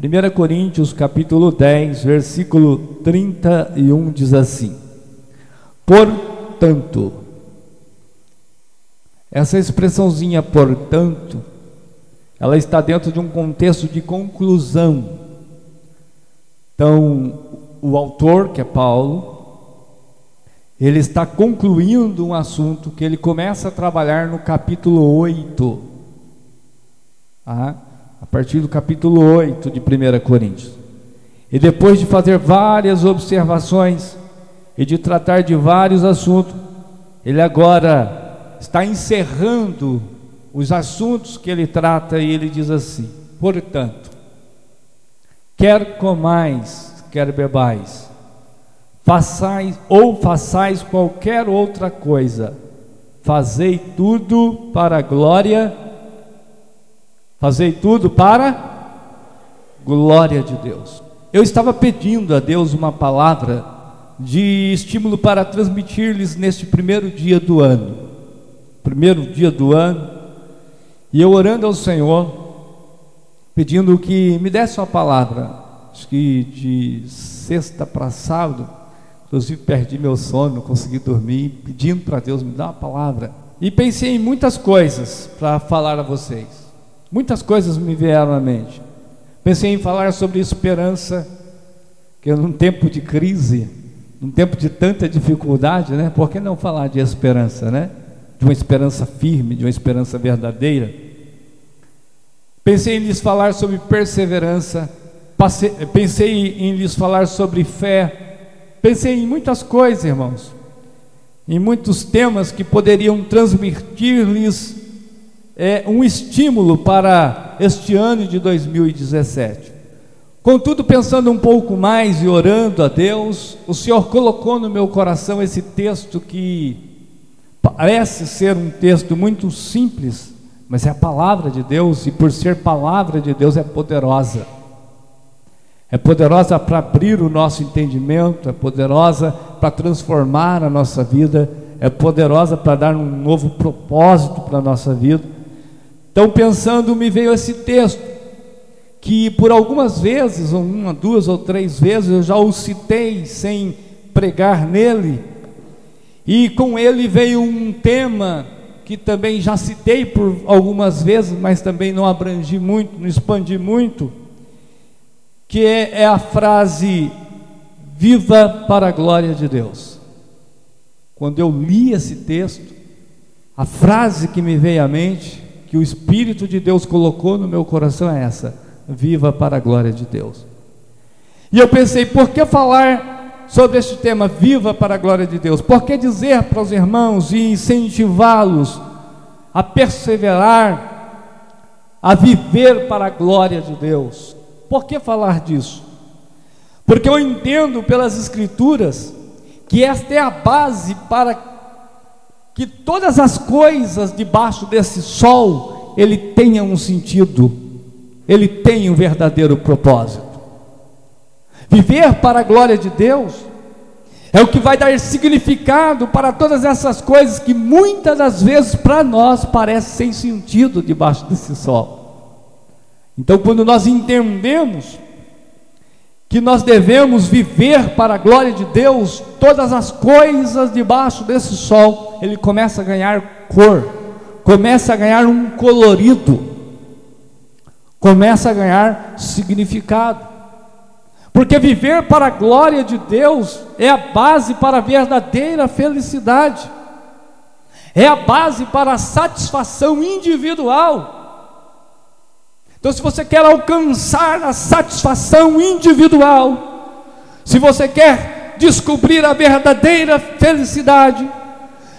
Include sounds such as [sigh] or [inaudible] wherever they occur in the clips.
1 Coríntios capítulo 10, versículo 31 diz assim: Portanto, essa expressãozinha portanto, ela está dentro de um contexto de conclusão. Então, o autor, que é Paulo, ele está concluindo um assunto que ele começa a trabalhar no capítulo 8. Ah, a partir do capítulo 8 de 1 Coríntios. E depois de fazer várias observações e de tratar de vários assuntos, ele agora está encerrando os assuntos que ele trata e ele diz assim: portanto, quer comais, quer bebais, façais ou façais qualquer outra coisa, fazei tudo para a glória Fazei tudo para glória de Deus. Eu estava pedindo a Deus uma palavra de estímulo para transmitir-lhes neste primeiro dia do ano. Primeiro dia do ano. E eu orando ao Senhor, pedindo que me desse uma palavra. Acho que de sexta para sábado, inclusive perdi meu sono, não consegui dormir, pedindo para Deus me dar uma palavra. E pensei em muitas coisas para falar a vocês. Muitas coisas me vieram à mente. Pensei em falar sobre esperança, que num tempo de crise, num tempo de tanta dificuldade, né? Por que não falar de esperança, né? De uma esperança firme, de uma esperança verdadeira. Pensei em lhes falar sobre perseverança, pensei em lhes falar sobre fé, pensei em muitas coisas, irmãos, em muitos temas que poderiam transmitir-lhes é, um estímulo para este ano de 2017. Contudo, pensando um pouco mais e orando a Deus, o Senhor colocou no meu coração esse texto que parece ser um texto muito simples, mas é a palavra de Deus e por ser palavra de Deus é poderosa. É poderosa para abrir o nosso entendimento, é poderosa para transformar a nossa vida, é poderosa para dar um novo propósito para a nossa vida. Então, pensando, me veio esse texto, que por algumas vezes, uma, duas ou três vezes, eu já o citei sem pregar nele, e com ele veio um tema que também já citei por algumas vezes, mas também não abrangi muito, não expandi muito, que é, é a frase viva para a glória de Deus. Quando eu li esse texto, a frase que me veio à mente que o Espírito de Deus colocou no meu coração é essa: viva para a glória de Deus. E eu pensei, por que falar sobre este tema, viva para a glória de Deus? Por que dizer para os irmãos e incentivá-los a perseverar, a viver para a glória de Deus? Por que falar disso? Porque eu entendo pelas Escrituras que esta é a base para que todas as coisas debaixo desse sol ele tenha um sentido, ele tenha um verdadeiro propósito. Viver para a glória de Deus é o que vai dar significado para todas essas coisas que muitas das vezes para nós parecem sem sentido debaixo desse sol. Então, quando nós entendemos que nós devemos viver para a glória de Deus, todas as coisas debaixo desse sol, ele começa a ganhar cor, começa a ganhar um colorido, começa a ganhar significado. Porque viver para a glória de Deus é a base para a verdadeira felicidade, é a base para a satisfação individual. Então, se você quer alcançar a satisfação individual, se você quer descobrir a verdadeira felicidade,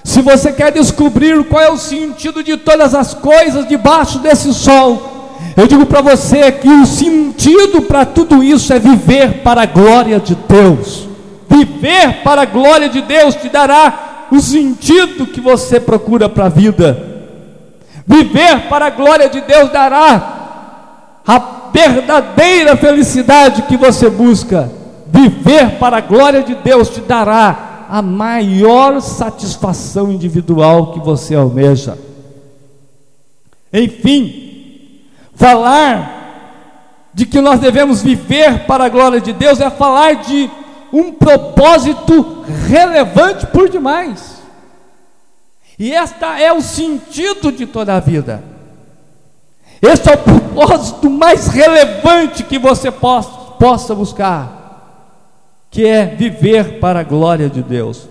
se você quer descobrir qual é o sentido de todas as coisas debaixo desse sol, eu digo para você que o sentido para tudo isso é viver para a glória de Deus. Viver para a glória de Deus te dará o sentido que você procura para a vida. Viver para a glória de Deus dará a verdadeira felicidade que você busca, viver para a glória de Deus, te dará a maior satisfação individual que você almeja. Enfim, falar de que nós devemos viver para a glória de Deus é falar de um propósito relevante por demais. E esta é o sentido de toda a vida. Este é o propósito mais relevante que você possa, possa buscar, que é viver para a glória de Deus.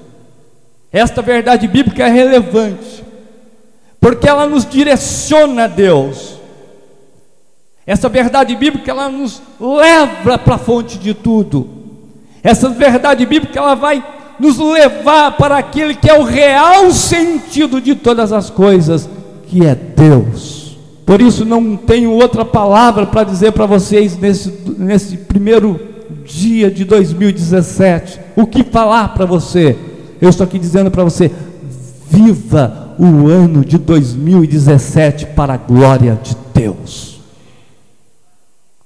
Esta verdade bíblica é relevante, porque ela nos direciona a Deus. Essa verdade bíblica ela nos leva para a fonte de tudo. Essa verdade bíblica ela vai nos levar para aquele que é o real sentido de todas as coisas, que é Deus. Por isso não tenho outra palavra para dizer para vocês nesse, nesse primeiro dia de 2017. O que falar para você? Eu estou aqui dizendo para você: viva o ano de 2017 para a glória de Deus.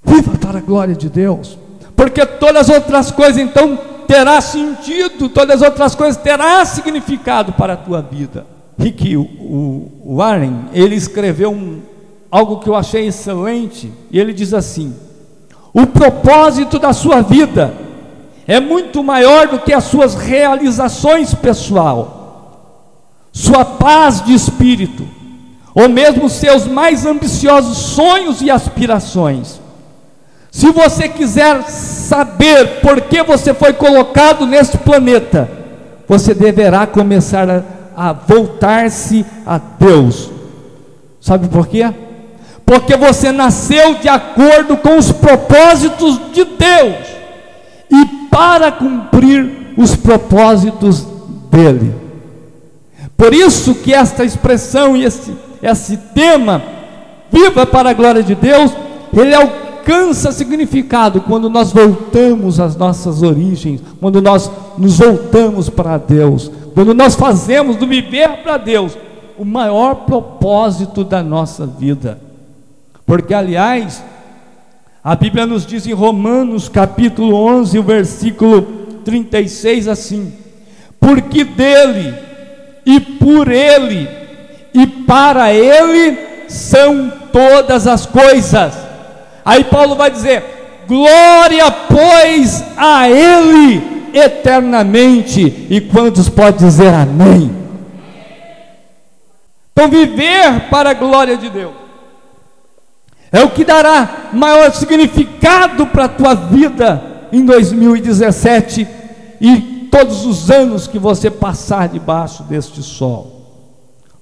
Viva para a glória de Deus. Porque todas as outras coisas então terá sentido, todas as outras coisas terá significado para a tua vida. Rick o, Warren, ele escreveu um, algo que eu achei excelente, e ele diz assim: o propósito da sua vida é muito maior do que as suas realizações pessoal, sua paz de espírito, ou mesmo seus mais ambiciosos sonhos e aspirações. Se você quiser saber por que você foi colocado neste planeta, você deverá começar a, a voltar-se a Deus. Sabe por quê? Porque você nasceu de acordo com os propósitos de Deus e para cumprir os propósitos dele. Por isso que esta expressão e esse, esse tema, viva para a glória de Deus, ele alcança significado quando nós voltamos às nossas origens, quando nós nos voltamos para Deus, quando nós fazemos do viver para Deus o maior propósito da nossa vida. Porque, aliás, a Bíblia nos diz em Romanos capítulo 11, o versículo 36 assim: Porque dele e por ele e para ele são todas as coisas. Aí Paulo vai dizer: Glória, pois, a ele eternamente. E quantos podem dizer amém? Então, viver para a glória de Deus é o que dará maior significado para a tua vida em 2017 e todos os anos que você passar debaixo deste sol.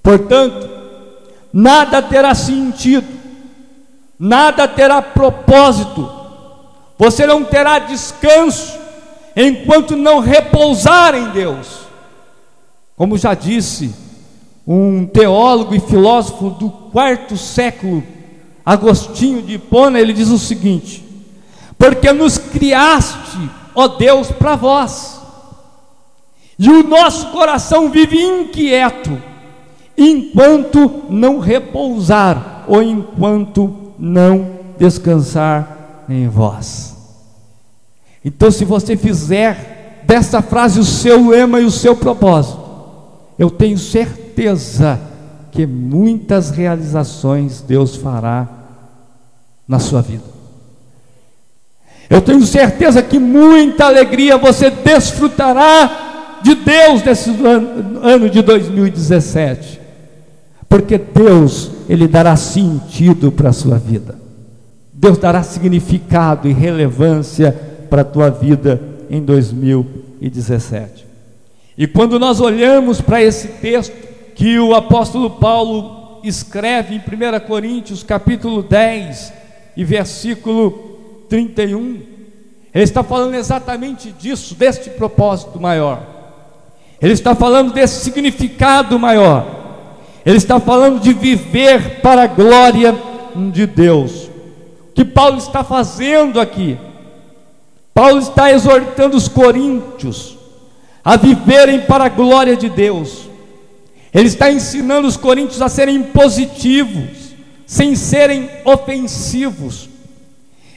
Portanto, nada terá sentido, nada terá propósito, você não terá descanso enquanto não repousar em Deus. Como já disse um teólogo e filósofo do quarto século Agostinho de Hipona, ele diz o seguinte: Porque nos criaste, ó Deus, para vós, e o nosso coração vive inquieto, enquanto não repousar, ou enquanto não descansar em vós. Então, se você fizer dessa frase o seu lema e o seu propósito, eu tenho certeza que muitas realizações Deus fará na sua vida. Eu tenho certeza que muita alegria você desfrutará de Deus nesse ano, ano de 2017, porque Deus, Ele dará sentido para a sua vida, Deus dará significado e relevância para a tua vida em 2017. E quando nós olhamos para esse texto, que o apóstolo Paulo escreve em 1 Coríntios capítulo 10 e versículo 31. Ele está falando exatamente disso, deste propósito maior. Ele está falando desse significado maior. Ele está falando de viver para a glória de Deus. O que Paulo está fazendo aqui? Paulo está exortando os coríntios a viverem para a glória de Deus. Ele está ensinando os coríntios a serem positivos, sem serem ofensivos.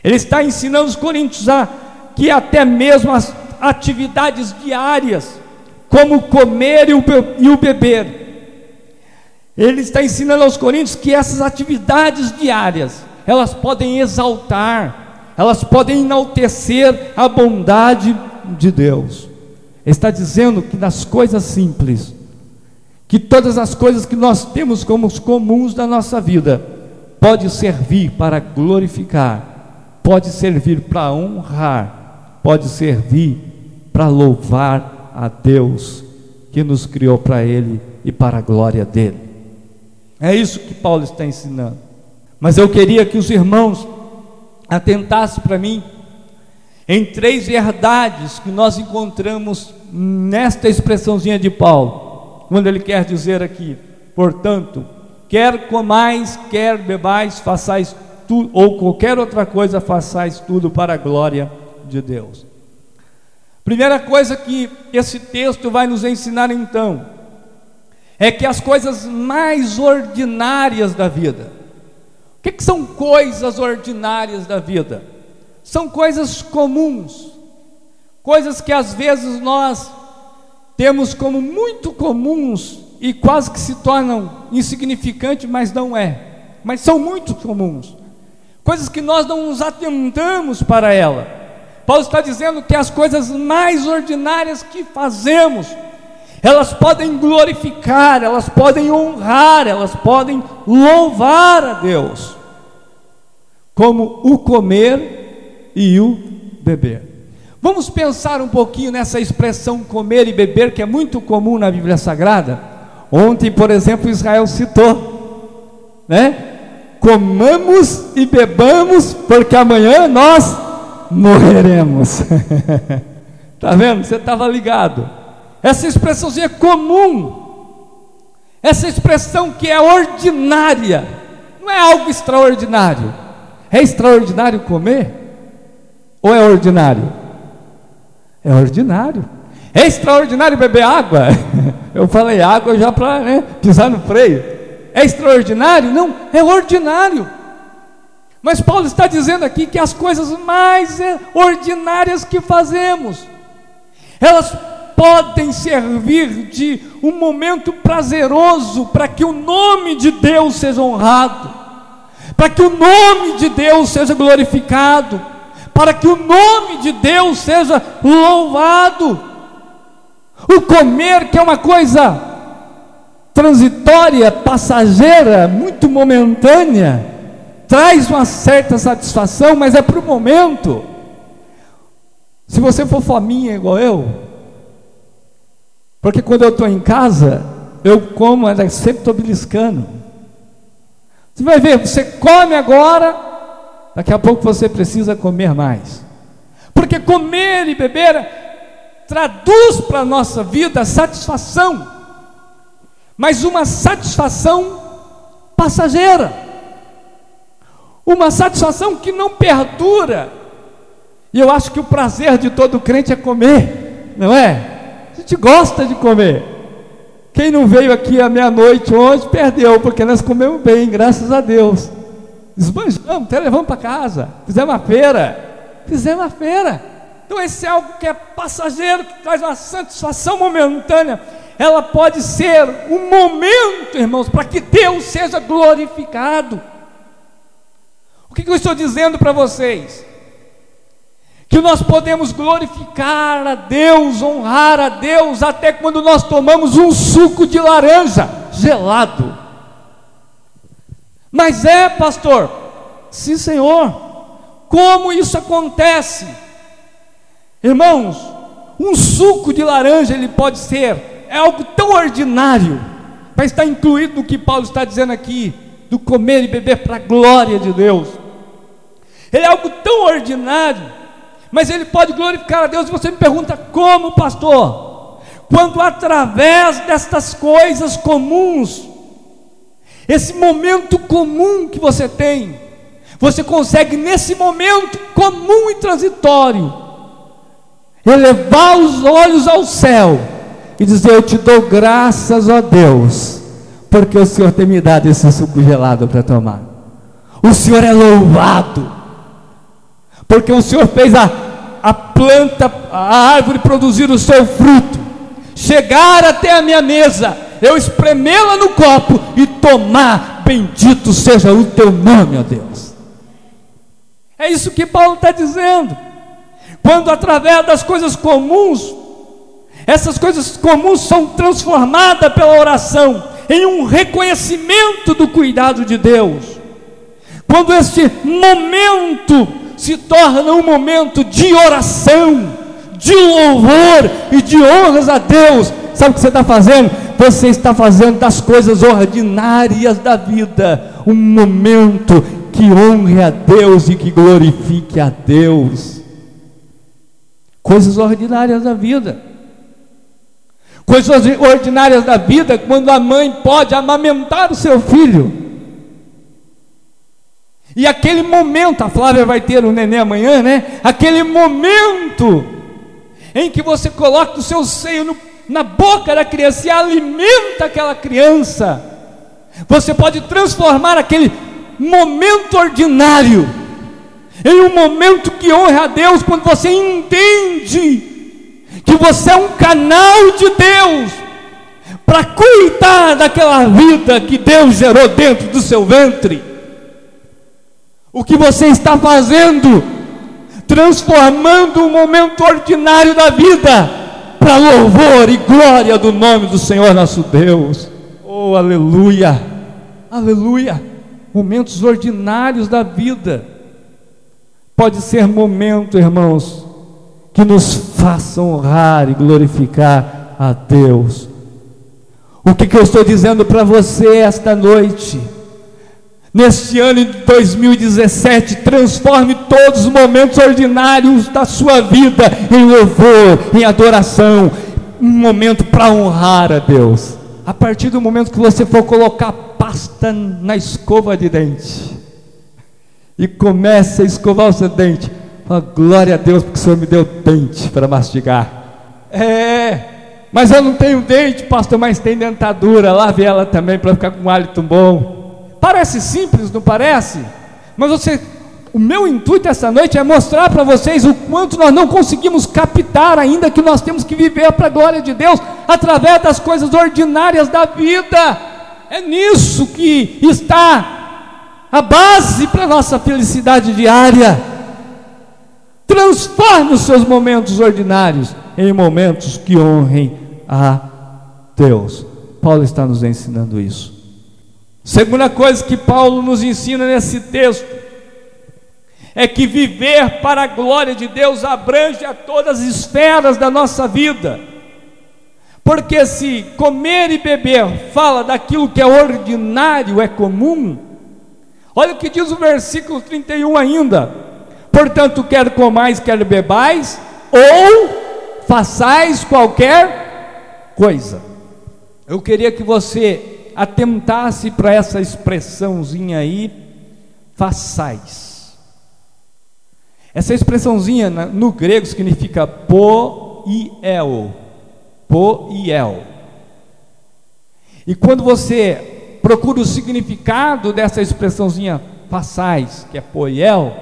Ele está ensinando os coríntios a que até mesmo as atividades diárias, como comer e o beber, ele está ensinando aos coríntios que essas atividades diárias, elas podem exaltar, elas podem enaltecer a bondade de Deus. Ele está dizendo que nas coisas simples, que todas as coisas que nós temos como comuns da nossa vida, pode servir para glorificar, pode servir para honrar, pode servir para louvar a Deus que nos criou para Ele e para a glória dele. É isso que Paulo está ensinando. Mas eu queria que os irmãos atentassem para mim em três verdades que nós encontramos nesta expressãozinha de Paulo, quando ele quer dizer aqui, portanto, quer comais, quer bebais, façais tudo, ou qualquer outra coisa, façais tudo para a glória de Deus. Primeira coisa que esse texto vai nos ensinar então, é que as coisas mais ordinárias da vida, o que, que são coisas ordinárias da vida? São coisas comuns, coisas que às vezes nós temos como muito comuns e quase que se tornam insignificantes, mas não é. Mas são muito comuns. Coisas que nós não nos atentamos para ela. Paulo está dizendo que as coisas mais ordinárias que fazemos, elas podem glorificar, elas podem honrar, elas podem louvar a Deus, como o comer e o beber. Vamos pensar um pouquinho nessa expressão comer e beber, que é muito comum na Bíblia Sagrada. Ontem, por exemplo, Israel citou, né? Comamos e bebamos, porque amanhã nós morreremos. [laughs] Tá vendo? Você estava ligado. Essa expressãozinha é comum. Essa expressão que é ordinária, não é algo extraordinário. É extraordinário comer? Ou é ordinário? É ordinário. É extraordinário beber água. [laughs] Eu falei água já para né, pisar no freio. É extraordinário? Não, é ordinário. Mas Paulo está dizendo aqui que as coisas mais ordinárias que fazemos, elas podem servir de um momento prazeroso para que o nome de Deus seja honrado, para que o nome de Deus seja glorificado para que o nome de Deus seja louvado. O comer, que é uma coisa transitória, passageira, muito momentânea, traz uma certa satisfação, mas é para o momento. Se você for faminha igual eu, porque quando eu estou em casa, eu como, mas sempre estou beliscando. Você vai ver, você come agora, Daqui a pouco você precisa comer mais. Porque comer e beber traduz para a nossa vida satisfação, mas uma satisfação passageira, uma satisfação que não perdura. E eu acho que o prazer de todo crente é comer, não é? A gente gosta de comer. Quem não veio aqui à meia-noite hoje perdeu, porque nós comemos bem, graças a Deus. Esbanjamos, até levamos para casa, fizemos uma feira, fizemos uma feira. Então esse é algo que é passageiro, que traz uma satisfação momentânea. Ela pode ser um momento, irmãos, para que Deus seja glorificado. O que, que eu estou dizendo para vocês? Que nós podemos glorificar a Deus, honrar a Deus, até quando nós tomamos um suco de laranja gelado. Mas é, pastor? Sim, Senhor. Como isso acontece? Irmãos, um suco de laranja ele pode ser é algo tão ordinário, mas está incluído no que Paulo está dizendo aqui, do comer e beber para a glória de Deus. Ele é algo tão ordinário, mas ele pode glorificar a Deus. E você me pergunta como, pastor? Quando através destas coisas comuns esse momento comum que você tem, você consegue nesse momento comum e transitório elevar os olhos ao céu e dizer: Eu te dou graças a Deus, porque o Senhor tem me dado esse suco gelado para tomar. O Senhor é louvado, porque o Senhor fez a, a planta, a árvore produzir o seu fruto, chegar até a minha mesa eu espremê-la no copo e tomar, bendito seja o teu nome, ó Deus. É isso que Paulo está dizendo. Quando através das coisas comuns, essas coisas comuns são transformadas pela oração em um reconhecimento do cuidado de Deus. Quando este momento se torna um momento de oração, de louvor e de honras a Deus, sabe o que você está fazendo? Você está fazendo das coisas ordinárias da vida um momento que honre a Deus e que glorifique a Deus. Coisas ordinárias da vida. Coisas ordinárias da vida, quando a mãe pode amamentar o seu filho. E aquele momento, a Flávia vai ter um neném amanhã, né? Aquele momento em que você coloca o seu seio no, na boca da criança e alimenta aquela criança. Você pode transformar aquele momento ordinário em um momento que honra a Deus quando você entende que você é um canal de Deus para cuidar daquela vida que Deus gerou dentro do seu ventre. O que você está fazendo? Transformando o momento ordinário da vida para louvor e glória do nome do Senhor nosso Deus. Oh, aleluia! Aleluia! Momentos ordinários da vida. Pode ser momento, irmãos, que nos faça honrar e glorificar a Deus. O que, que eu estou dizendo para você esta noite? Neste ano de 2017, transforme todos os momentos ordinários da sua vida em louvor, em adoração, um momento para honrar a Deus. A partir do momento que você for colocar pasta na escova de dente e comece a escovar o seu dente, Oh, glória a Deus, porque o Senhor me deu dente para mastigar. É, mas eu não tenho dente, pastor, mas tem dentadura. Lave ela também para ficar com um hálito bom. Parece simples, não parece? Mas você, o meu intuito essa noite é mostrar para vocês o quanto nós não conseguimos captar ainda que nós temos que viver para a glória de Deus através das coisas ordinárias da vida. É nisso que está a base para a nossa felicidade diária. Transforme os seus momentos ordinários em momentos que honrem a Deus. Paulo está nos ensinando isso. Segunda coisa que Paulo nos ensina nesse texto é que viver para a glória de Deus abrange a todas as esferas da nossa vida. Porque se comer e beber fala daquilo que é ordinário, é comum, olha o que diz o versículo 31 ainda. Portanto, quer comais, quer bebais, ou façais qualquer coisa. Eu queria que você atentasse para essa expressãozinha aí, façais. Essa expressãozinha no grego significa poiel. Poiel. E quando você procura o significado dessa expressãozinha façais, que é poiel,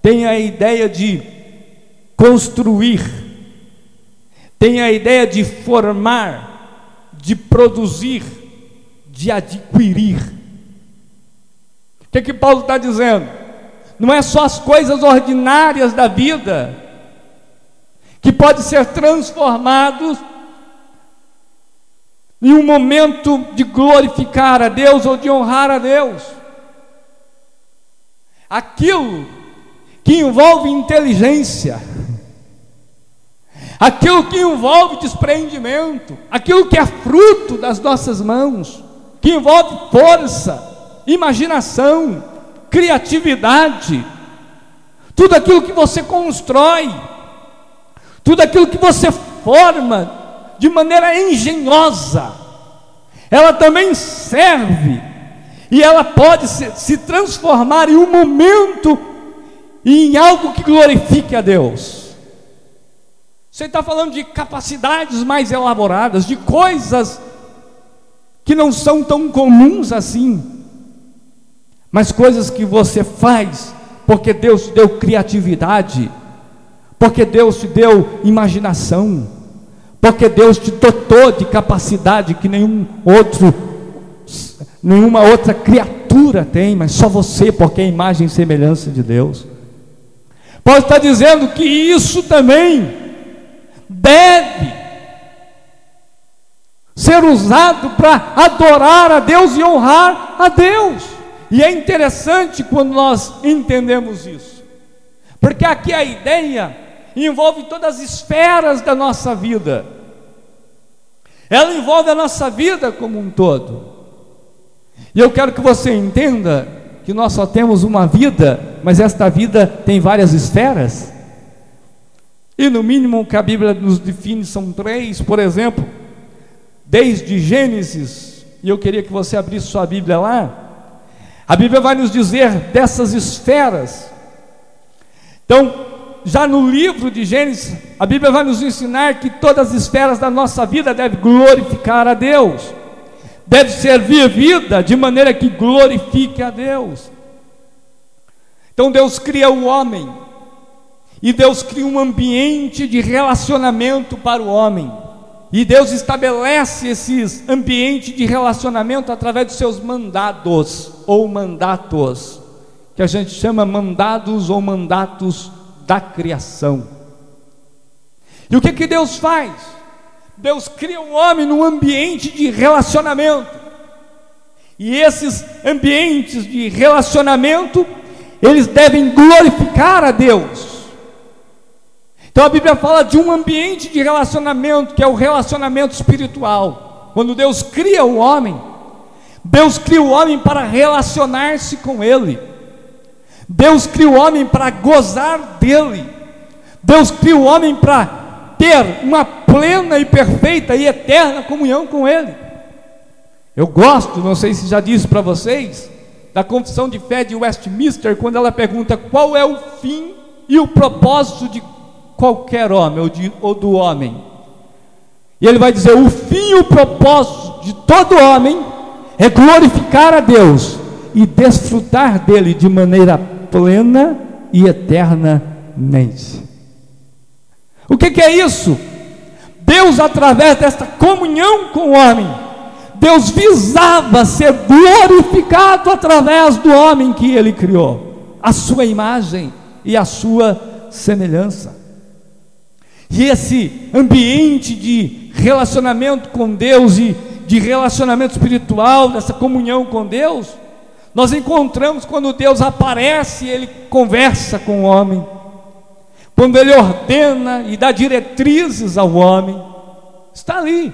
tem a ideia de construir, tem a ideia de formar, de produzir, de adquirir. O que, é que Paulo está dizendo? Não é só as coisas ordinárias da vida que pode ser transformados em um momento de glorificar a Deus ou de honrar a Deus. Aquilo que envolve inteligência, aquilo que envolve despreendimento, aquilo que é fruto das nossas mãos, que envolve força, imaginação, criatividade, tudo aquilo que você constrói, tudo aquilo que você forma de maneira engenhosa, ela também serve e ela pode se, se transformar em um momento e em algo que glorifique a Deus. Você está falando de capacidades mais elaboradas, de coisas que não são tão comuns assim, mas coisas que você faz porque Deus te deu criatividade, porque Deus te deu imaginação, porque Deus te dotou de capacidade que nenhum outro, nenhuma outra criatura tem, mas só você, porque é imagem e semelhança de Deus. Paulo está dizendo que isso também deve ser usado para adorar a Deus e honrar a Deus. E é interessante quando nós entendemos isso, porque aqui a ideia envolve todas as esferas da nossa vida, ela envolve a nossa vida como um todo. E eu quero que você entenda que nós só temos uma vida, mas esta vida tem várias esferas. E no mínimo que a Bíblia nos define são três, por exemplo, desde Gênesis, e eu queria que você abrisse sua Bíblia lá. A Bíblia vai nos dizer dessas esferas. Então, já no livro de Gênesis, a Bíblia vai nos ensinar que todas as esferas da nossa vida devem glorificar a Deus, deve ser vivida de maneira que glorifique a Deus. Então Deus cria o homem, e Deus cria um ambiente de relacionamento para o homem. E Deus estabelece esses ambientes de relacionamento através dos seus mandados ou mandatos, que a gente chama mandados ou mandatos da criação. E o que que Deus faz? Deus cria um homem num ambiente de relacionamento. E esses ambientes de relacionamento, eles devem glorificar a Deus. Então a Bíblia fala de um ambiente de relacionamento, que é o relacionamento espiritual. Quando Deus cria o homem, Deus cria o homem para relacionar-se com ele. Deus cria o homem para gozar dele. Deus cria o homem para ter uma plena e perfeita e eterna comunhão com ele. Eu gosto, não sei se já disse para vocês, da confissão de fé de Westminster, quando ela pergunta qual é o fim e o propósito de qualquer homem ou, de, ou do homem. E ele vai dizer: o fim e o propósito de todo homem é glorificar a Deus e desfrutar dele de maneira plena e eternamente. O que, que é isso? Deus, através desta comunhão com o homem, Deus visava ser glorificado através do homem que ele criou, a sua imagem e a sua semelhança. E esse ambiente de relacionamento com Deus e de relacionamento espiritual, dessa comunhão com Deus, nós encontramos quando Deus aparece, ele conversa com o homem. Quando ele ordena e dá diretrizes ao homem, está ali.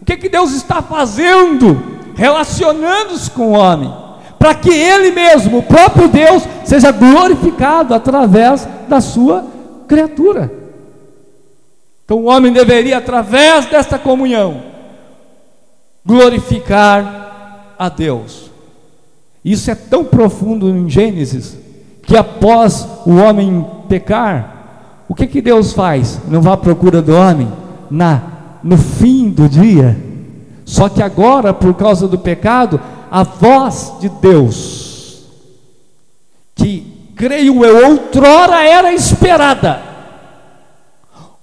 O que, que Deus está fazendo? Relacionando-se com o homem, para que ele mesmo, o próprio Deus, seja glorificado através da sua criatura. Então o homem deveria, através desta comunhão, glorificar a Deus. Isso é tão profundo em Gênesis que após o homem pecar, o que que Deus faz? Não vá à procura do homem na no fim do dia. Só que agora, por causa do pecado, a voz de Deus, que creio eu, outrora era esperada,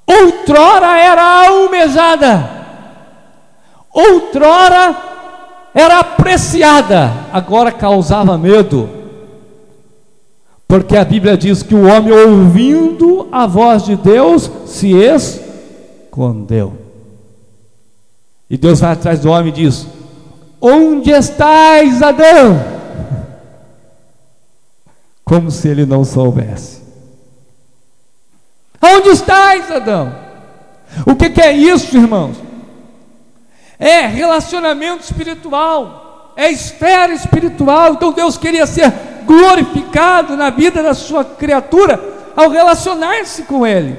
outrora era almejada, outrora era apreciada, agora causava medo. Porque a Bíblia diz que o homem, ouvindo a voz de Deus, se escondeu. E Deus vai atrás do homem e diz: Onde estás, Adão? [laughs] Como se ele não soubesse. Onde estás, Adão? O que, que é isso, irmãos? é relacionamento espiritual, é esfera espiritual. Então Deus queria ser glorificado na vida da sua criatura ao relacionar-se com Ele.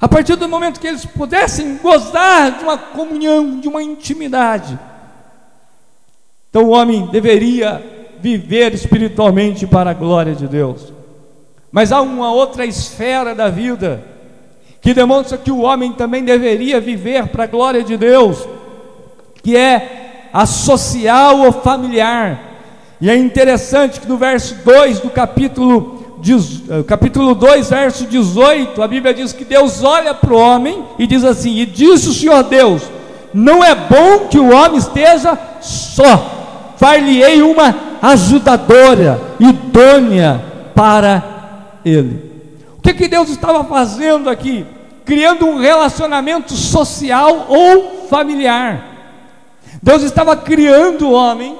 A partir do momento que eles pudessem gozar de uma comunhão, de uma intimidade. Então o homem deveria viver espiritualmente para a glória de Deus. Mas há uma outra esfera da vida que demonstra que o homem também deveria viver para a glória de Deus, que é a social ou familiar. E é interessante que no verso 2 do capítulo, eh, capítulo 2, verso 18, a Bíblia diz que Deus olha para o homem e diz assim: E disse o Senhor Deus: Não é bom que o homem esteja só, far-lhe-ei uma ajudadora, idônea para ele. O que, que Deus estava fazendo aqui? Criando um relacionamento social ou familiar. Deus estava criando o homem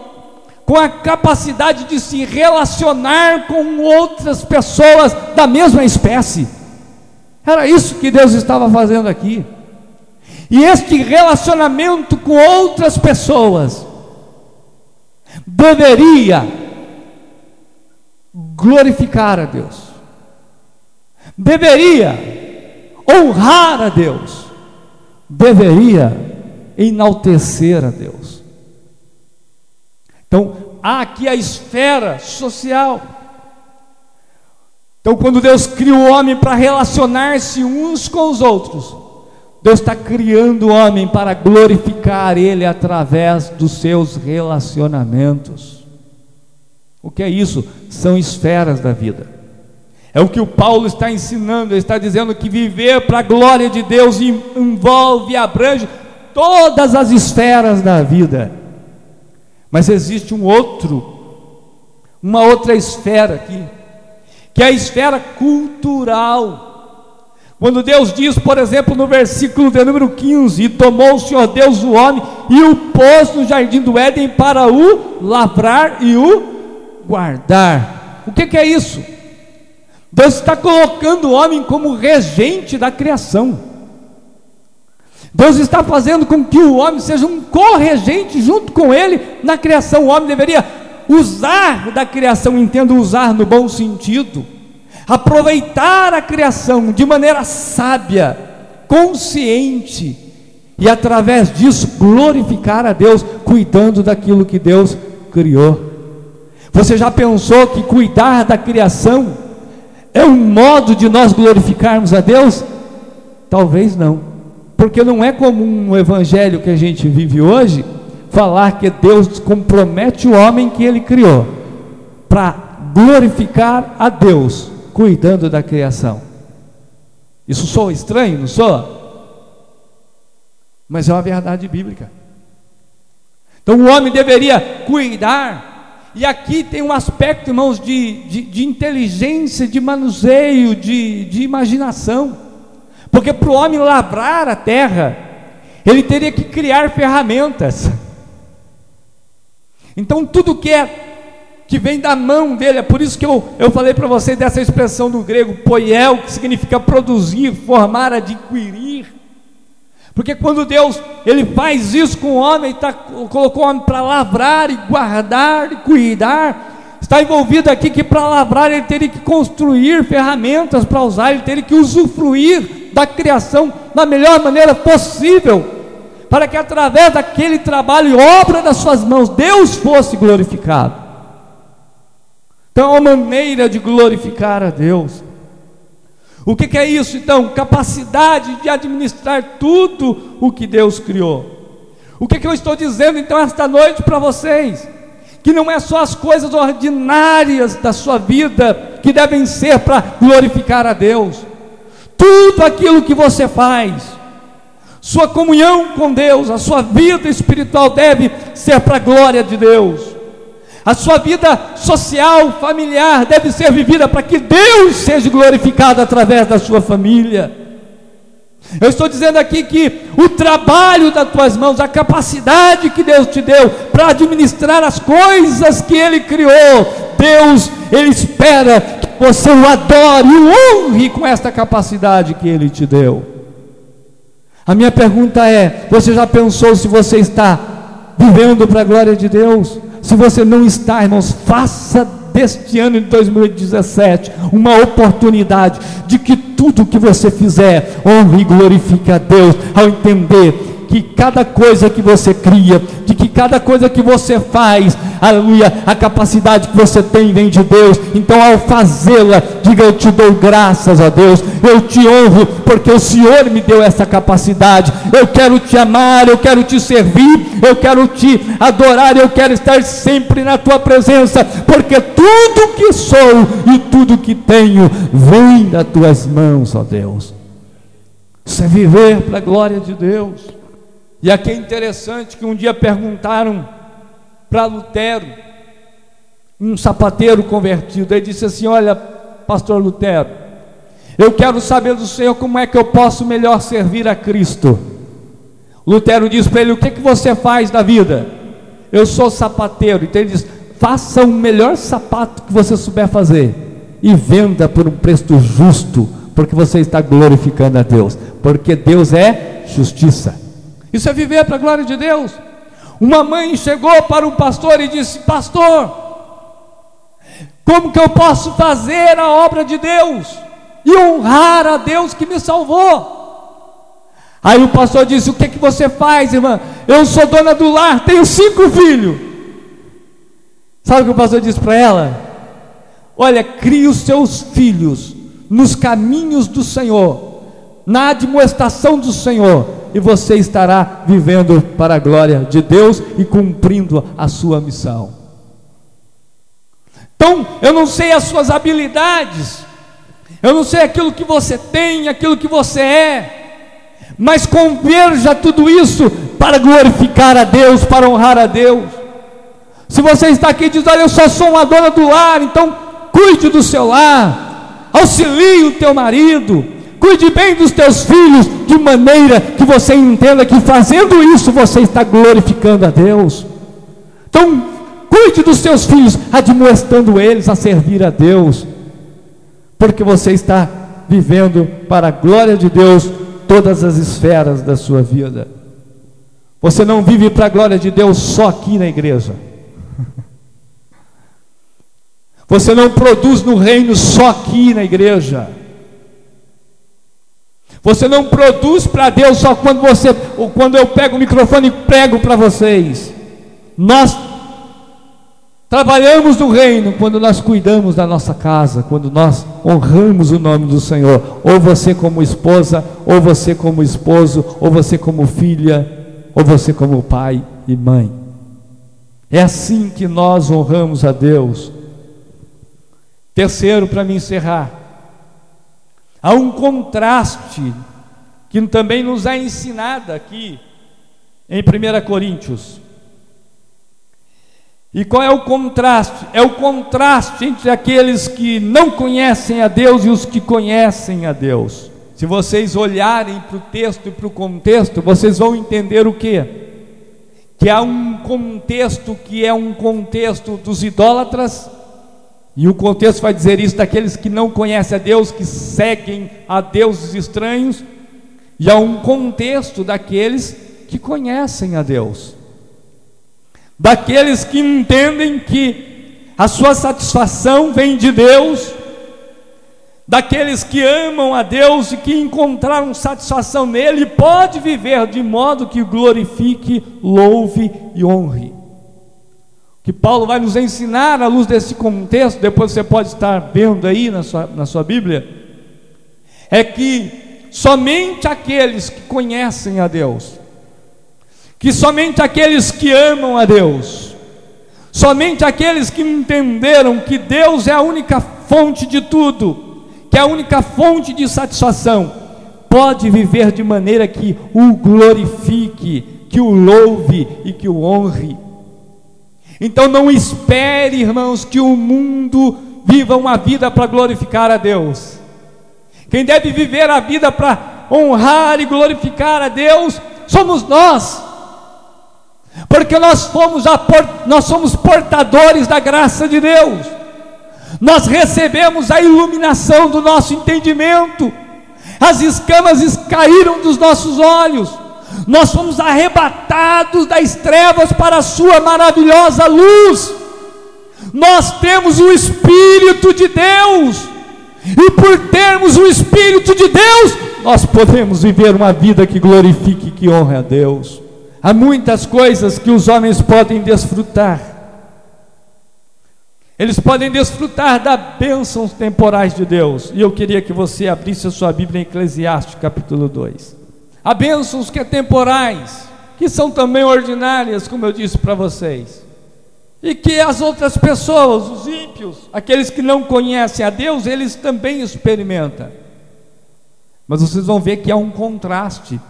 com a capacidade de se relacionar com outras pessoas da mesma espécie. Era isso que Deus estava fazendo aqui. E este relacionamento com outras pessoas deveria glorificar a Deus, deveria honrar a Deus, deveria enaltecer a Deus. Então, há aqui a esfera social. Então, quando Deus cria o homem para relacionar-se uns com os outros, Deus está criando o homem para glorificar Ele através dos seus relacionamentos. O que é isso? São esferas da vida. É o que o Paulo está ensinando, ele está dizendo que viver para a glória de Deus envolve e abrange todas as esferas da vida. Mas existe um outro, uma outra esfera aqui, que é a esfera cultural. Quando Deus diz, por exemplo, no versículo de número 15: E tomou o Senhor Deus o homem e o pôs no jardim do Éden para o lavrar e o guardar. O que, que é isso? Deus está colocando o homem como regente da criação. Deus está fazendo com que o homem seja um corregente junto com ele na criação. O homem deveria usar da criação, entendo usar no bom sentido aproveitar a criação de maneira sábia, consciente, e através disso glorificar a Deus, cuidando daquilo que Deus criou. Você já pensou que cuidar da criação é um modo de nós glorificarmos a Deus? Talvez não, porque não é comum no evangelho que a gente vive hoje falar que Deus compromete o homem que ele criou para glorificar a Deus cuidando da criação. Isso soa estranho, não soa? Mas é uma verdade bíblica. Então o homem deveria cuidar, e aqui tem um aspecto, irmãos, de, de, de inteligência, de manuseio, de, de imaginação, porque para o homem labrar a terra, ele teria que criar ferramentas. Então tudo que é que vem da mão dele. É por isso que eu, eu falei para você dessa expressão do grego poiel, que significa produzir, formar, adquirir. Porque quando Deus ele faz isso com o homem, tá, colocou o homem para lavrar e guardar e cuidar, está envolvido aqui que para lavrar ele teria que construir ferramentas para usar, ele teria que usufruir da criação da melhor maneira possível, para que através daquele trabalho e obra das suas mãos, Deus fosse glorificado. Então, é uma maneira de glorificar a Deus. O que, que, é isso então? Capacidade de administrar tudo o que Deus criou. O que, que eu estou dizendo então esta noite para vocês? Que não é só as coisas ordinárias da sua vida que devem ser para glorificar a Deus. Tudo aquilo que você faz, sua comunhão com Deus, a sua vida espiritual deve ser para a glória de Deus. A sua vida social, familiar deve ser vivida para que Deus seja glorificado através da sua família. Eu estou dizendo aqui que o trabalho das tuas mãos, a capacidade que Deus te deu para administrar as coisas que Ele criou, Deus, Ele espera que você o adore e o honre com esta capacidade que Ele te deu. A minha pergunta é: você já pensou se você está vivendo para a glória de Deus? Se você não está, irmãos, faça deste ano de 2017 uma oportunidade de que tudo que você fizer honre e glorifique a Deus ao entender que cada coisa que você cria, de que cada coisa que você faz, aleluia, a capacidade que você tem vem de Deus. Então, ao fazê-la, diga: Eu te dou graças a Deus, eu te honro, porque o Senhor me deu essa capacidade. Eu quero te amar, eu quero te servir, eu quero te adorar, eu quero estar sempre na tua presença, porque tudo que sou e tudo que tenho vem das tuas mãos, ó Deus. Isso é viver para a glória de Deus. E aqui é interessante que um dia perguntaram para Lutero, um sapateiro convertido. Ele disse assim: Olha, pastor Lutero, eu quero saber do Senhor como é que eu posso melhor servir a Cristo. Lutero disse para ele: O que, que você faz na vida? Eu sou sapateiro. Então ele diz: Faça o melhor sapato que você souber fazer e venda por um preço justo, porque você está glorificando a Deus, porque Deus é justiça. Isso é viver para a glória de Deus. Uma mãe chegou para o pastor e disse: Pastor, como que eu posso fazer a obra de Deus e honrar a Deus que me salvou? Aí o pastor disse: O que, que você faz, irmã? Eu sou dona do lar, tenho cinco filhos. Sabe o que o pastor disse para ela? Olha, crie os seus filhos nos caminhos do Senhor, na admoestação do Senhor, e você estará vivendo para a glória de Deus e cumprindo a sua missão. Então, eu não sei as suas habilidades, eu não sei aquilo que você tem, aquilo que você é, mas converja tudo isso para glorificar a Deus, para honrar a Deus. Se você está aqui e diz, olha, eu só sou uma dona do lar, então cuide do seu lar, auxilie o teu marido, cuide bem dos teus filhos, de maneira que você entenda que fazendo isso você está glorificando a Deus. Então, cuide dos seus filhos, admoestando eles a servir a Deus, porque você está vivendo para a glória de Deus todas as esferas da sua vida. Você não vive para a glória de Deus só aqui na igreja. Você não produz no reino só aqui na igreja. Você não produz para Deus só quando você, quando eu pego o microfone e prego para vocês. Nós trabalhamos no reino quando nós cuidamos da nossa casa, quando nós honramos o nome do Senhor. Ou você como esposa, ou você como esposo, ou você como filha, ou você como pai e mãe. É assim que nós honramos a Deus. Terceiro, para me encerrar, há um contraste que também nos é ensinado aqui em 1 Coríntios. E qual é o contraste? É o contraste entre aqueles que não conhecem a Deus e os que conhecem a Deus. Se vocês olharem para o texto e para o contexto, vocês vão entender o que? Que há um contexto que é um contexto dos idólatras e o contexto vai dizer isso daqueles que não conhecem a Deus, que seguem a deuses estranhos, e há um contexto daqueles que conhecem a Deus, daqueles que entendem que a sua satisfação vem de Deus, daqueles que amam a Deus e que encontraram satisfação nele, pode viver de modo que glorifique, louve e honre que Paulo vai nos ensinar à luz desse contexto, depois você pode estar vendo aí na sua, na sua Bíblia, é que somente aqueles que conhecem a Deus, que somente aqueles que amam a Deus, somente aqueles que entenderam que Deus é a única fonte de tudo, que é a única fonte de satisfação, pode viver de maneira que o glorifique, que o louve e que o honre. Então não espere, irmãos, que o mundo viva uma vida para glorificar a Deus. Quem deve viver a vida para honrar e glorificar a Deus somos nós. Porque nós fomos a, nós somos portadores da graça de Deus. Nós recebemos a iluminação do nosso entendimento. As escamas caíram dos nossos olhos nós fomos arrebatados das trevas para a Sua maravilhosa luz. Nós temos o Espírito de Deus, e por termos o Espírito de Deus, nós podemos viver uma vida que glorifique, que honre a Deus. Há muitas coisas que os homens podem desfrutar. Eles podem desfrutar das bênçãos temporais de Deus. E eu queria que você abrisse a sua Bíblia em Eclesiastes, capítulo 2. Há bênçãos que é temporais, que são também ordinárias, como eu disse para vocês. E que as outras pessoas, os ímpios, aqueles que não conhecem a Deus, eles também experimentam. Mas vocês vão ver que há um contraste,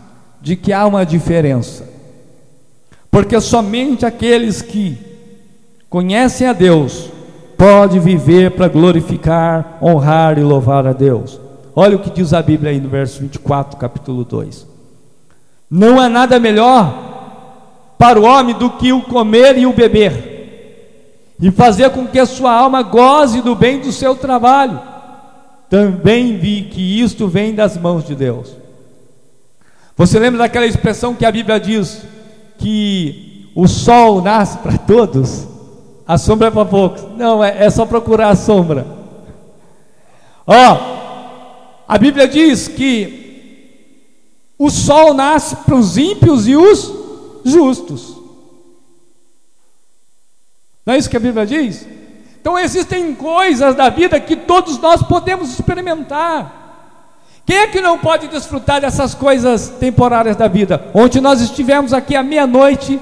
de que há uma diferença. Porque somente aqueles que conhecem a Deus, pode viver para glorificar, honrar e louvar a Deus. Olha o que diz a Bíblia aí no verso 24, capítulo 2. Não há nada melhor para o homem do que o comer e o beber, e fazer com que a sua alma goze do bem do seu trabalho. Também vi que isto vem das mãos de Deus. Você lembra daquela expressão que a Bíblia diz que o sol nasce para todos, a sombra é para poucos? Não, é, é só procurar a sombra. Ó, a Bíblia diz que o sol nasce para os ímpios e os justos. Não é isso que a Bíblia diz? Então existem coisas da vida que todos nós podemos experimentar. Quem é que não pode desfrutar dessas coisas temporárias da vida? Ontem nós estivemos aqui à meia-noite,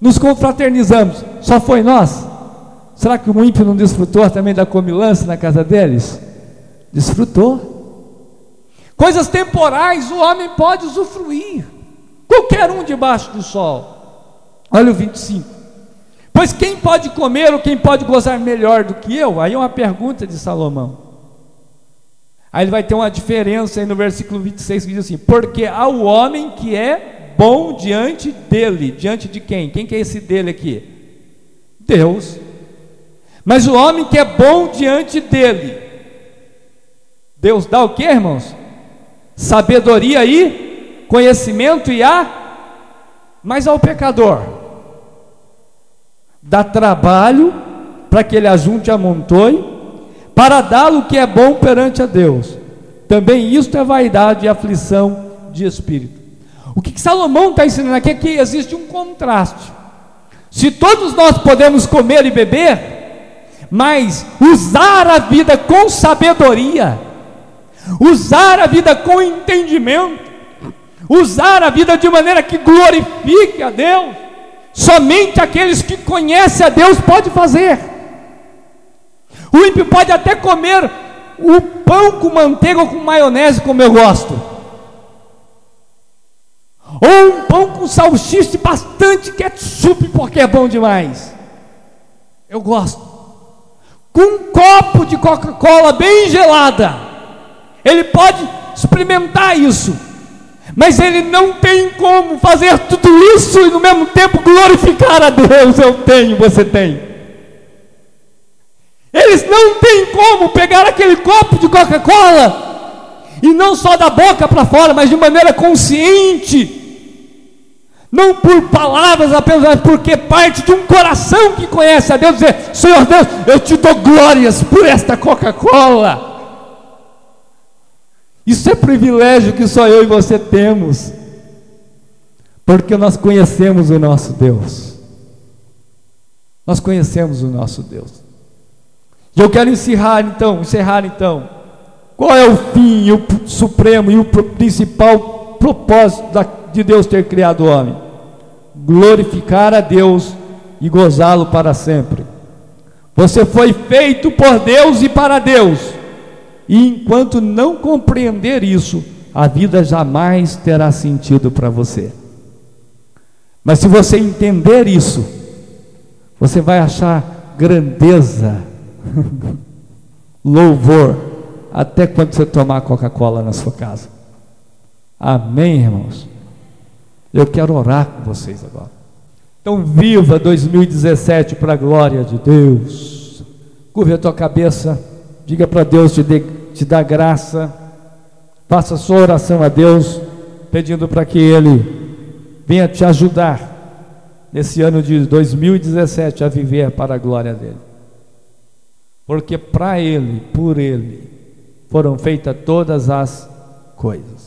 nos confraternizamos. Só foi nós? Será que o ímpio não desfrutou também da comilança na casa deles? Desfrutou. Coisas temporais o homem pode usufruir. Qualquer um debaixo do sol. Olha o 25. Pois quem pode comer ou quem pode gozar melhor do que eu? Aí é uma pergunta de Salomão. Aí ele vai ter uma diferença aí no versículo 26 que diz assim: Porque há o homem que é bom diante dele. Diante de quem? Quem que é esse dele aqui? Deus. Mas o homem que é bom diante dele. Deus dá o que, irmãos? Sabedoria e conhecimento e a mas ao pecador dá trabalho para que ele ajunte amontoe para dá-lo o que é bom perante a Deus. Também isto é vaidade e aflição de espírito. O que, que Salomão está ensinando aqui é que existe um contraste. Se todos nós podemos comer e beber, mas usar a vida com sabedoria, usar a vida com entendimento, usar a vida de maneira que glorifique a Deus. Somente aqueles que conhecem a Deus pode fazer. O ímpio pode até comer o pão com manteiga ou com maionese, como eu gosto. Ou um pão com salsicha e bastante ketchup, porque é bom demais. Eu gosto. Com um copo de Coca-Cola bem gelada. Ele pode experimentar isso mas ele não tem como fazer tudo isso e no mesmo tempo glorificar a Deus. Eu tenho, você tem. Eles não têm como pegar aquele copo de Coca-Cola e não só da boca para fora, mas de maneira consciente. Não por palavras apenas, mas porque parte de um coração que conhece a Deus, dizer: Senhor Deus, eu te dou glórias por esta Coca-Cola. Isso é privilégio que só eu e você temos, porque nós conhecemos o nosso Deus. Nós conhecemos o nosso Deus. E eu quero encerrar então, encerrar então. Qual é o fim, o supremo e o principal propósito de Deus ter criado o homem? Glorificar a Deus e gozá-lo para sempre. Você foi feito por Deus e para Deus. E enquanto não compreender isso, a vida jamais terá sentido para você. Mas se você entender isso, você vai achar grandeza, [laughs] louvor, até quando você tomar Coca-Cola na sua casa. Amém, irmãos? Eu quero orar com vocês agora. Então, viva 2017 para a glória de Deus. Curva a tua cabeça, diga para Deus te dê te dá graça. Faça sua oração a Deus, pedindo para que Ele venha te ajudar nesse ano de 2017 a viver para a glória dele. Porque para Ele, por Ele, foram feitas todas as coisas.